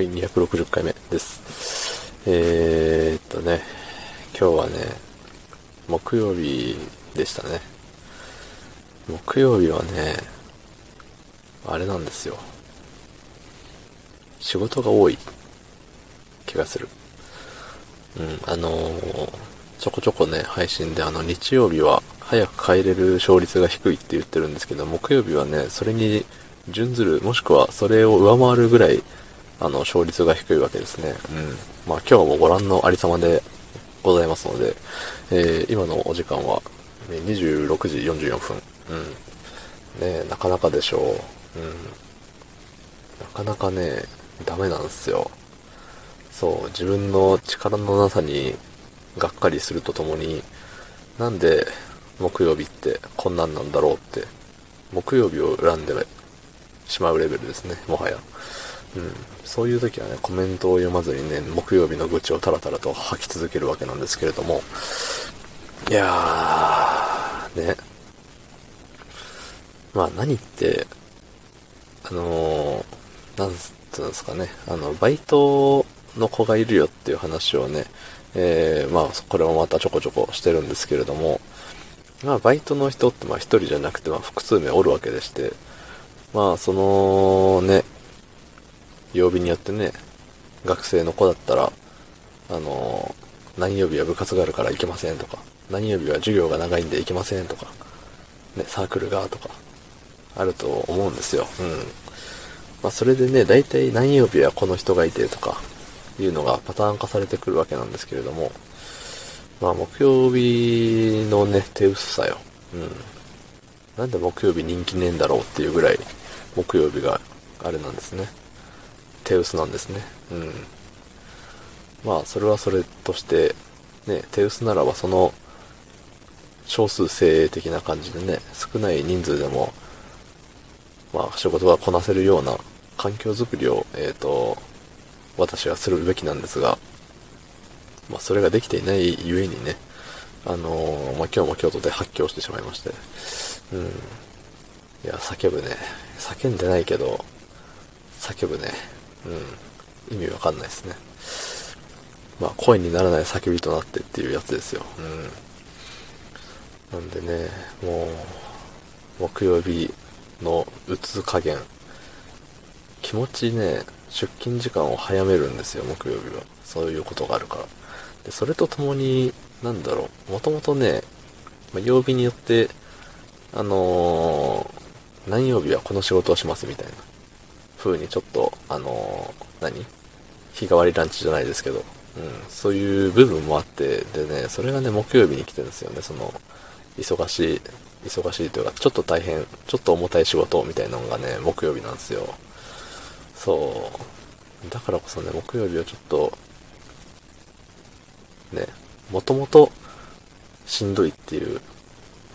はい、260回目です。えー、っとね、今日はね、木曜日でしたね。木曜日はね、あれなんですよ。仕事が多い気がする。うん、あのーちょこちょこね、配信であの日曜日は早く帰れる勝率が低いって言ってるんですけど、木曜日はね、それに準ずる、もしくはそれを上回るぐらい、あの、勝率が低いわけですね。うん。まあ今日もご覧のありさまでございますので、えー今のお時間は、26時44分。うん。ねえなかなかでしょう。うん。なかなかね、ダメなんですよ。そう、自分の力のなさにがっかりするとともに、なんで木曜日ってこんなんなんだろうって、木曜日を恨んでしまうレベルですね、もはや。うん。そういう時はね、コメントを読まずにね、木曜日の愚痴をタラタラと吐き続けるわけなんですけれども、いやー、ね。まあ何って、あのー、なんつうんですかね、あの、バイトの子がいるよっていう話をね、えー、まあ、これもまたちょこちょこしてるんですけれども、まあ、バイトの人ってまあ一人じゃなくてまあ複数名おるわけでして、まあ、そのね、曜日によってね、学生の子だったら、あのー何曜日は部活があるから行けませんとか、何曜日は授業が長いんで行けませんとか、ね、サークルがとか、あると思うんですよ。うん。まあ、それでね、大体何曜日はこの人がいてとか、いうのがパターン化されてくるわけなんですけれども、まあ、木曜日のね、手薄さよ。うん。なんで木曜日人気ねえんだろうっていうぐらい、木曜日があれなんですね。手薄なんですね。うん。まあ、それはそれとして、ね、手薄ならばその、少数精鋭的な感じでね、少ない人数でも、まあ、仕事がこなせるような環境づくりを、えっ、と、私はするべきなんですが、まあ、それができていないゆえにね、あのーまあ、今日も京都で発狂してしまいまして、うん。いや、叫ぶね。叫んでないけど、叫ぶね。うん。意味わかんないですね。まあ、声にならない叫びとなってっていうやつですよ。うん。なんでね、もう、木曜日のうつ加減、気持ちね、出勤時間を早めるんですよ、木曜日は。そういうことがあるから。で、それとともに、なんだろう、もともとね、まあ曜日によって、あのー何曜日はこの仕事をしますみたいな風にちょっと、あのー何？日替わりランチじゃないですけど、うん、そういう部分もあって、でね、それがね、木曜日に来てるんですよね、その、忙しい、忙しいというか、ちょっと大変、ちょっと重たい仕事みたいなのがね、木曜日なんですよ。そう。だからこそね、木曜日はちょっと、ね、もともとしんどいっていう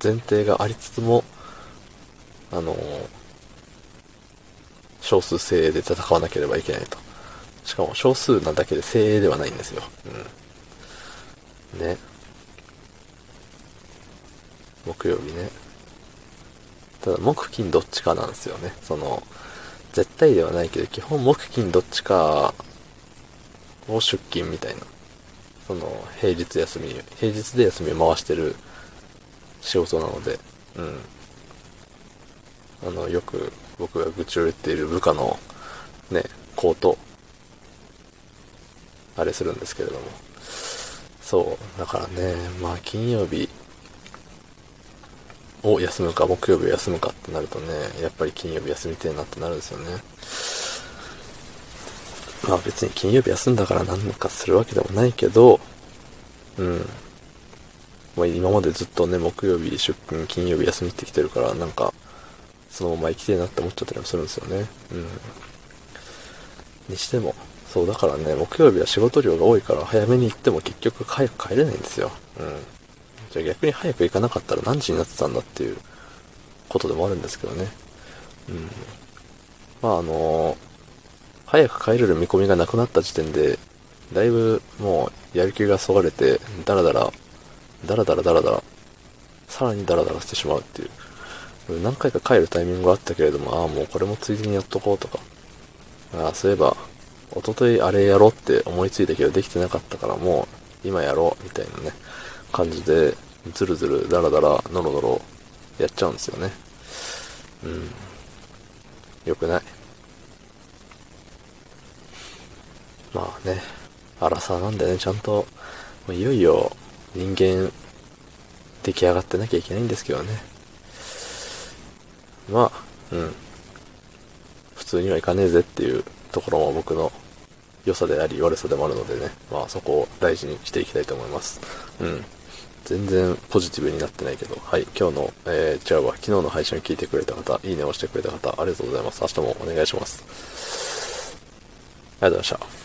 前提がありつつも、あの少数精鋭で戦わなければいけないと。しかも少数なだけで精鋭ではないんですよ。うん。ね。木曜日ね。ただ、木金どっちかなんですよね。その、絶対ではないけど、基本木金どっちかを出勤みたいな。その、平日休み、平日で休みを回してる仕事なので、うん。あの、よく僕が愚痴を言っている部下のね、子と、あれするんですけれども。そう、だからね、まあ金曜日を休むか、木曜日を休むかってなるとね、やっぱり金曜日休みてえなってなるんですよね。まあ別に金曜日休んだから何かするわけでもないけど、うん。まあ今までずっとね、木曜日出勤、金曜日休みってきてるから、なんか、そのまま生きてえなって思っちゃったりもするんですよね。うん。にしても、そう、だからね、木曜日は仕事量が多いから早めに行っても結局早く帰れないんですよ。うん。じゃあ逆に早く行かなかったら何時になってたんだっていうことでもあるんですけどね。うん。まああの早く帰れる見込みがなくなった時点で、だいぶもうやる気がそがれて、ダラダラ、ダラダラダラダラ、さらにダラダラしてしまうっていう。何回か帰るタイミングがあったけれども、ああ、もうこれもついでにやっとこうとか、ああ、そういえば、一昨日あれやろうって思いついたけどできてなかったからもう今やろうみたいなね、感じで、ずるずる、だらだら、のろのろやっちゃうんですよね。うん。よくない。まあね、荒さなんでね、ちゃんと、いよいよ人間出来上がってなきゃいけないんですけどね。まあ、うん。普通にはいかねえぜっていうところも僕の良さであり悪さでもあるのでね、まあそこを大事にしていきたいと思います。うん。全然ポジティブになってないけど、はい、今日の、えー、違うわ、昨日の配信を聞いてくれた方、いいねをしてくれた方、ありがとうございます。明日もお願いします。ありがとうございました。